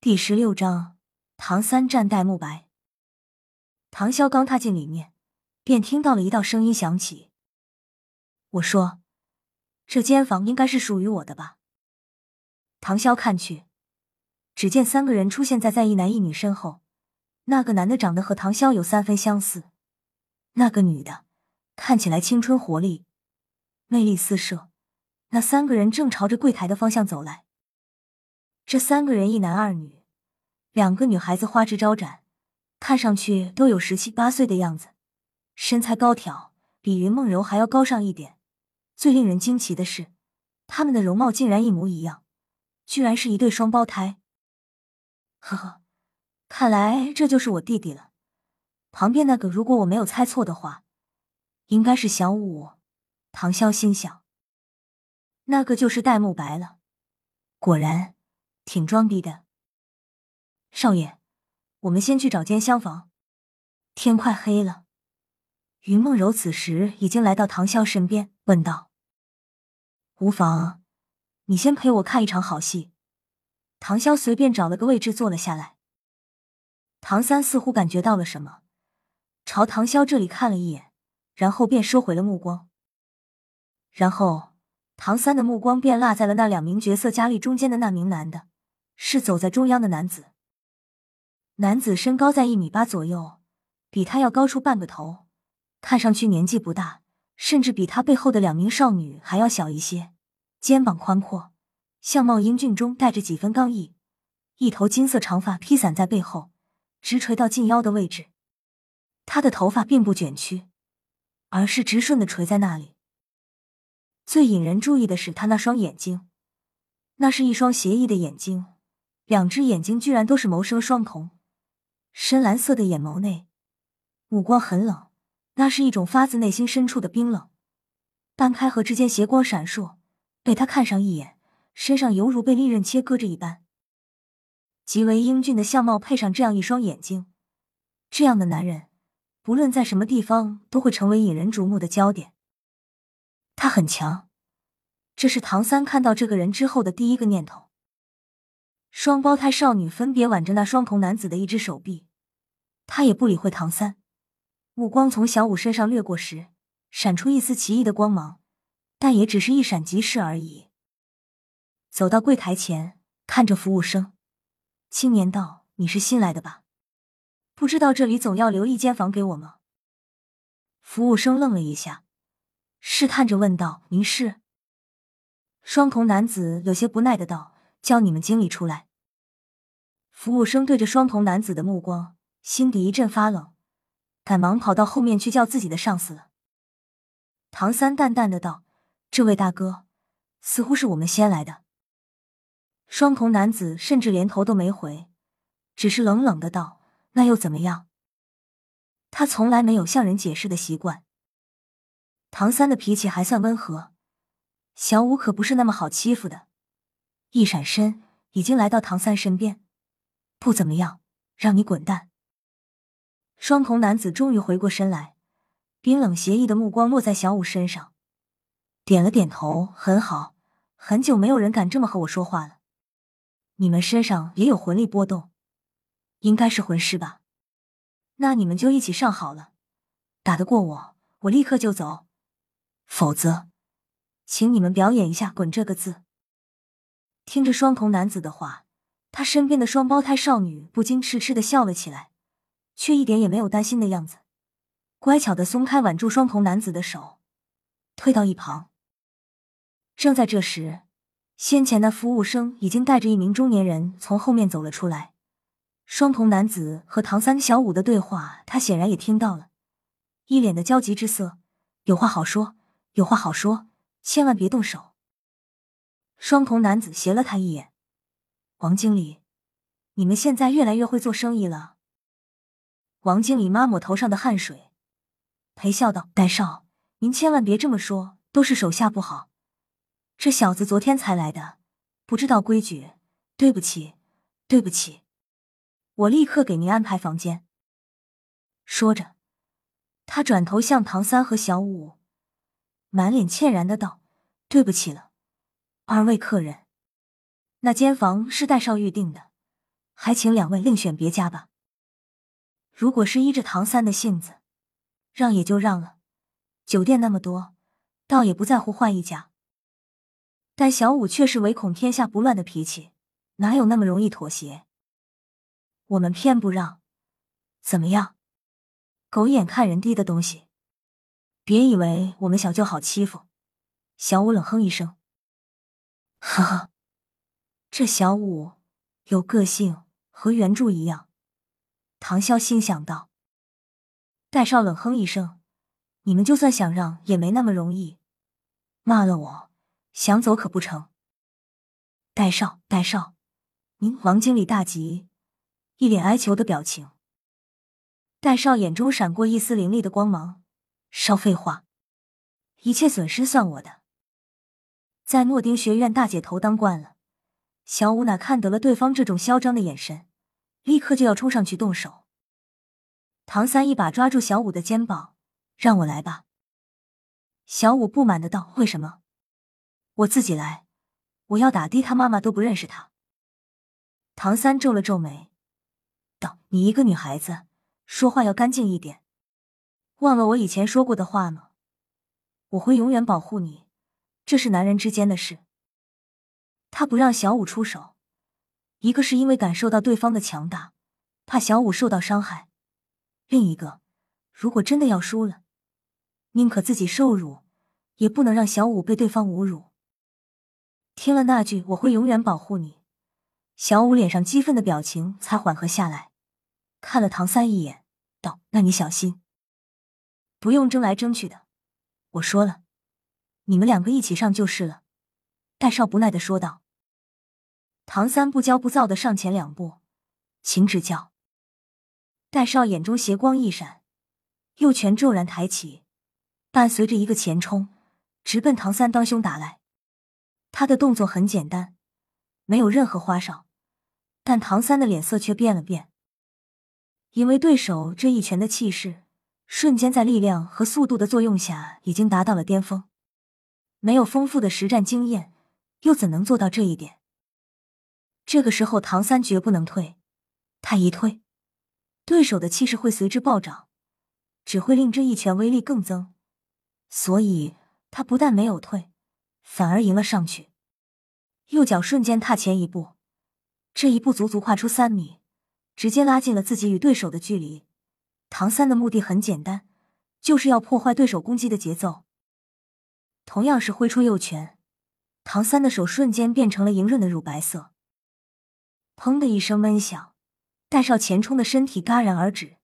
第十六章，唐三站待慕白。唐潇刚踏进里面，便听到了一道声音响起：“我说，这间房应该是属于我的吧？”唐潇看去，只见三个人出现在在一男一女身后。那个男的长得和唐潇有三分相似，那个女的看起来青春活力，魅力四射。那三个人正朝着柜台的方向走来。这三个人一男二女，两个女孩子花枝招展，看上去都有十七八岁的样子，身材高挑，比云梦柔还要高上一点。最令人惊奇的是，他们的容貌竟然一模一样，居然是一对双胞胎。呵呵，看来这就是我弟弟了。旁边那个，如果我没有猜错的话，应该是小五。唐潇心想，那个就是戴沐白了。果然。挺装逼的，少爷，我们先去找间厢房。天快黑了，云梦柔此时已经来到唐潇身边，问道：“无妨，你先陪我看一场好戏。”唐潇随便找了个位置坐了下来。唐三似乎感觉到了什么，朝唐潇这里看了一眼，然后便收回了目光。然后，唐三的目光便落在了那两名角色佳丽中间的那名男的。是走在中央的男子，男子身高在一米八左右，比他要高出半个头，看上去年纪不大，甚至比他背后的两名少女还要小一些。肩膀宽阔，相貌英俊中带着几分刚毅，一头金色长发披散在背后，直垂到近腰的位置。他的头发并不卷曲，而是直顺的垂在那里。最引人注意的是他那双眼睛，那是一双邪异的眼睛。两只眼睛居然都是谋生双瞳，深蓝色的眼眸内，目光很冷，那是一种发自内心深处的冰冷。半开合之间，斜光闪烁，被他看上一眼，身上犹如被利刃切割着一般。极为英俊的相貌配上这样一双眼睛，这样的男人，不论在什么地方都会成为引人瞩目的焦点。他很强，这是唐三看到这个人之后的第一个念头。双胞胎少女分别挽着那双瞳男子的一只手臂，他也不理会唐三，目光从小五身上掠过时，闪出一丝奇异的光芒，但也只是一闪即逝而已。走到柜台前，看着服务生，青年道：“你是新来的吧？不知道这里总要留一间房给我吗？”服务生愣了一下，试探着问道：“您是？”双瞳男子有些不耐的道。叫你们经理出来。服务生对着双瞳男子的目光，心底一阵发冷，赶忙跑到后面去叫自己的上司了。唐三淡淡的道：“这位大哥，似乎是我们先来的。”双瞳男子甚至连头都没回，只是冷冷的道：“那又怎么样？”他从来没有向人解释的习惯。唐三的脾气还算温和，小五可不是那么好欺负的。一闪身，已经来到唐三身边。不怎么样，让你滚蛋。双瞳男子终于回过身来，冰冷邪异的目光落在小五身上，点了点头，很好。很久没有人敢这么和我说话了。你们身上也有魂力波动，应该是魂师吧？那你们就一起上好了。打得过我，我立刻就走；否则，请你们表演一下“滚”这个字。听着双瞳男子的话，他身边的双胞胎少女不禁痴痴的笑了起来，却一点也没有担心的样子，乖巧的松开挽住双瞳男子的手，退到一旁。正在这时，先前的服务生已经带着一名中年人从后面走了出来。双瞳男子和唐三、小五的对话，他显然也听到了，一脸的焦急之色，有话好说，有话好说，千万别动手。双瞳男子斜了他一眼：“王经理，你们现在越来越会做生意了。”王经理抹抹头上的汗水，陪笑道：“戴少，您千万别这么说，都是手下不好。这小子昨天才来的，不知道规矩，对不起，对不起。我立刻给您安排房间。”说着，他转头向唐三和小五，满脸歉然的道：“对不起了。”二位客人，那间房是戴少预定的，还请两位另选别家吧。如果是依着唐三的性子，让也就让了。酒店那么多，倒也不在乎换一家。但小五却是唯恐天下不乱的脾气，哪有那么容易妥协？我们偏不让，怎么样？狗眼看人低的东西，别以为我们小就好欺负。小五冷哼一声，呵呵，这小五有个性，和原著一样。唐潇心想到。戴少冷哼一声：“你们就算想让，也没那么容易。骂了我，想走可不成。”戴少，戴少，您王经理大吉，一脸哀求的表情。戴少眼中闪过一丝凌厉的光芒，少废话，一切损失算我的。在诺丁学院，大姐头当惯了，小五哪看得了对方这种嚣张的眼神，立刻就要冲上去动手。唐三一把抓住小五的肩膀，让我来吧。小五不满的道：“为什么？我自己来，我要打的他妈妈都不认识他。”唐三皱了皱眉，道：“你一个女孩子，说话要干净一点，忘了我以前说过的话吗？我会永远保护你。”这是男人之间的事。他不让小五出手，一个是因为感受到对方的强大，怕小五受到伤害；另一个，如果真的要输了，宁可自己受辱，也不能让小五被对方侮辱。听了那句“我会永远保护你”，小五脸上激愤的表情才缓和下来，看了唐三一眼，道：“那你小心，不用争来争去的。我说了。”你们两个一起上就是了。”戴少不耐的说道。唐三不骄不躁的上前两步，请指教。戴少眼中邪光一闪，右拳骤然抬起，伴随着一个前冲，直奔唐三当胸打来。他的动作很简单，没有任何花哨，但唐三的脸色却变了变，因为对手这一拳的气势，瞬间在力量和速度的作用下，已经达到了巅峰。没有丰富的实战经验，又怎能做到这一点？这个时候，唐三绝不能退。他一退，对手的气势会随之暴涨，只会令这一拳威力更增。所以，他不但没有退，反而迎了上去。右脚瞬间踏前一步，这一步足足跨出三米，直接拉近了自己与对手的距离。唐三的目的很简单，就是要破坏对手攻击的节奏。同样是挥出右拳，唐三的手瞬间变成了莹润的乳白色。砰的一声闷响，戴少前冲的身体戛然而止，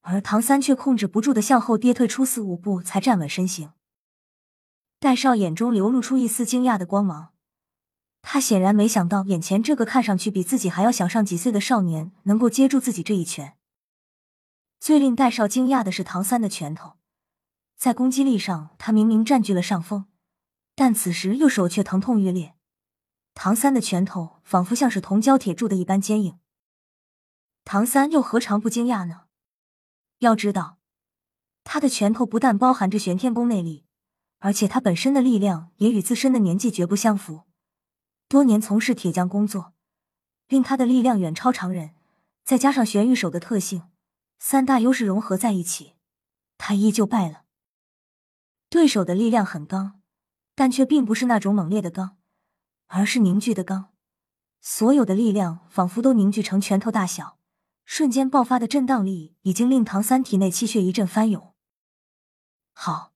而唐三却控制不住的向后跌退出四五步，才站稳身形。戴少眼中流露出一丝惊讶的光芒，他显然没想到眼前这个看上去比自己还要小上几岁的少年能够接住自己这一拳。最令戴少惊讶的是唐三的拳头。在攻击力上，他明明占据了上风，但此时右手却疼痛欲裂。唐三的拳头仿佛像是铜胶铁铸的一般坚硬。唐三又何尝不惊讶呢？要知道，他的拳头不但包含着玄天功内力，而且他本身的力量也与自身的年纪绝不相符。多年从事铁匠工作，令他的力量远超常人。再加上玄玉手的特性，三大优势融合在一起，他依旧败了。对手的力量很刚，但却并不是那种猛烈的刚，而是凝聚的刚。所有的力量仿佛都凝聚成拳头大小，瞬间爆发的震荡力已经令唐三体内气血一阵翻涌。好，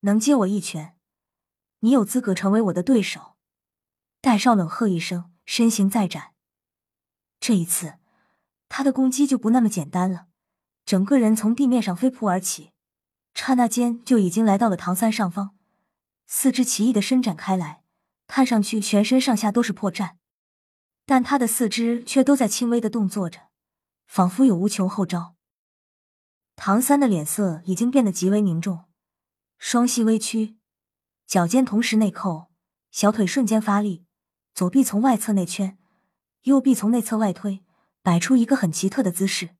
能接我一拳，你有资格成为我的对手。戴少冷喝一声，身形再展，这一次他的攻击就不那么简单了，整个人从地面上飞扑而起。刹那间就已经来到了唐三上方，四肢奇异的伸展开来，看上去全身上下都是破绽，但他的四肢却都在轻微的动作着，仿佛有无穷后招。唐三的脸色已经变得极为凝重，双膝微屈，脚尖同时内扣，小腿瞬间发力，左臂从外侧内圈，右臂从内侧外推，摆出一个很奇特的姿势。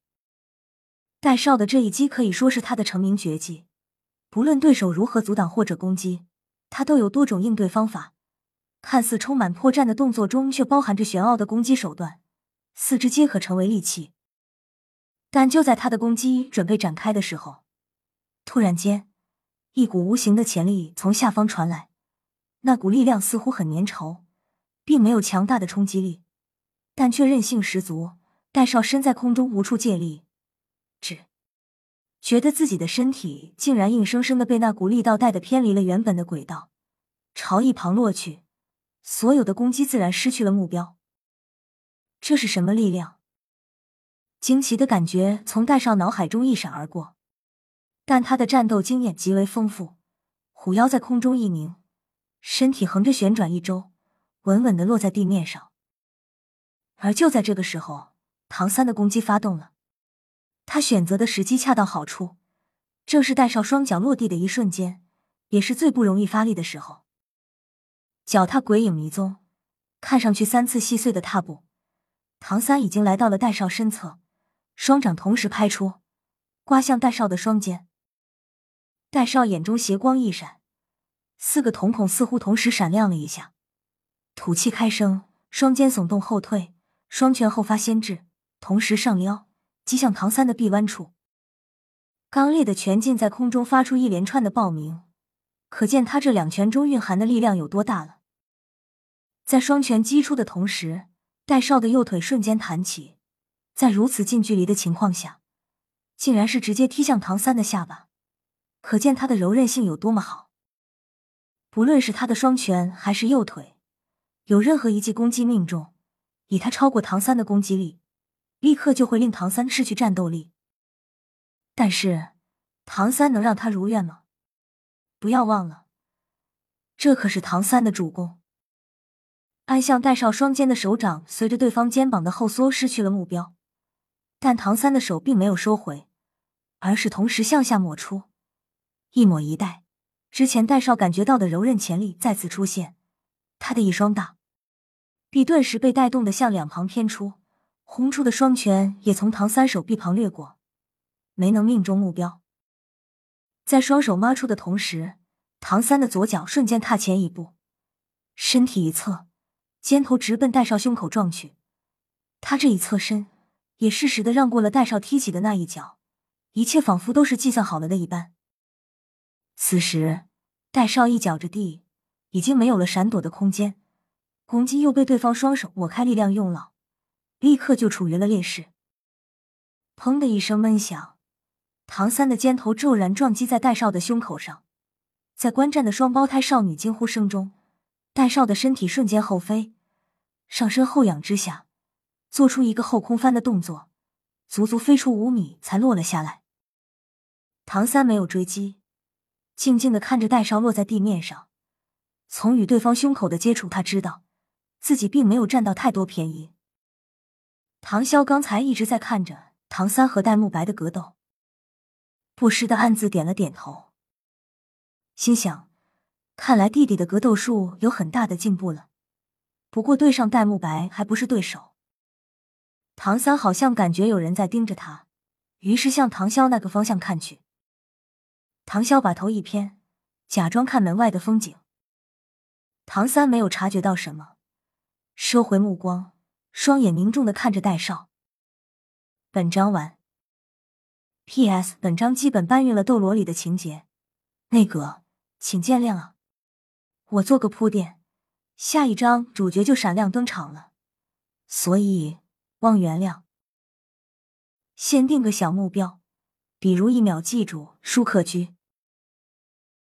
戴少的这一击可以说是他的成名绝技。不论对手如何阻挡或者攻击，他都有多种应对方法。看似充满破绽的动作中，却包含着玄奥的攻击手段，四肢皆可成为利器。但就在他的攻击准备展开的时候，突然间，一股无形的潜力从下方传来。那股力量似乎很粘稠，并没有强大的冲击力，但却韧性十足。戴少身在空中无处借力，只觉得自己的身体竟然硬生生的被那股力道带的偏离了原本的轨道，朝一旁落去。所有的攻击自然失去了目标。这是什么力量？惊奇的感觉从戴少脑海中一闪而过。但他的战斗经验极为丰富，虎妖在空中一拧，身体横着旋转一周，稳稳的落在地面上。而就在这个时候，唐三的攻击发动了。他选择的时机恰到好处，正是戴少双脚落地的一瞬间，也是最不容易发力的时候。脚踏鬼影迷踪，看上去三次细碎的踏步，唐三已经来到了戴少身侧，双掌同时拍出，刮向戴少的双肩。戴少眼中邪光一闪，四个瞳孔似乎同时闪亮了一下，吐气开声，双肩耸动后退，双拳后发先至，同时上撩击向唐三的臂弯处。刚烈的拳劲在空中发出一连串的爆鸣，可见他这两拳中蕴含的力量有多大了。在双拳击出的同时，戴少的右腿瞬间弹起，在如此近距离的情况下，竟然是直接踢向唐三的下巴。可见他的柔韧性有多么好。不论是他的双拳还是右腿，有任何一记攻击命中，以他超过唐三的攻击力，立刻就会令唐三失去战斗力。但是，唐三能让他如愿吗？不要忘了，这可是唐三的主攻。按向戴少双肩的手掌随着对方肩膀的后缩失去了目标，但唐三的手并没有收回，而是同时向下抹出。一抹一带，之前戴少感觉到的柔韧潜力再次出现，他的一双大臂顿时被带动的向两旁偏出，红出的双拳也从唐三手臂旁掠过，没能命中目标。在双手抹出的同时，唐三的左脚瞬间踏前一步，身体一侧，肩头直奔戴少胸口撞去。他这一侧身，也适时的让过了戴少踢起的那一脚，一切仿佛都是计算好了的一般。此时，戴少一脚着地，已经没有了闪躲的空间，攻击又被对方双手抹开，力量用老，立刻就处于了劣势。砰的一声闷响，唐三的肩头骤然撞击在戴少的胸口上，在观战的双胞胎少女惊呼声中，戴少的身体瞬间后飞，上身后仰之下，做出一个后空翻的动作，足足飞出五米才落了下来。唐三没有追击。静静的看着戴少落在地面上，从与对方胸口的接触，他知道自己并没有占到太多便宜。唐潇刚才一直在看着唐三和戴沐白的格斗，不时的暗自点了点头，心想：看来弟弟的格斗术有很大的进步了。不过对上戴沐白还不是对手。唐三好像感觉有人在盯着他，于是向唐潇那个方向看去。唐潇把头一偏，假装看门外的风景。唐三没有察觉到什么，收回目光，双眼凝重的看着戴少。本章完。P.S. 本章基本搬运了斗罗里的情节，那个请见谅啊。我做个铺垫，下一章主角就闪亮登场了，所以望原谅。先定个小目标，比如一秒记住舒克居。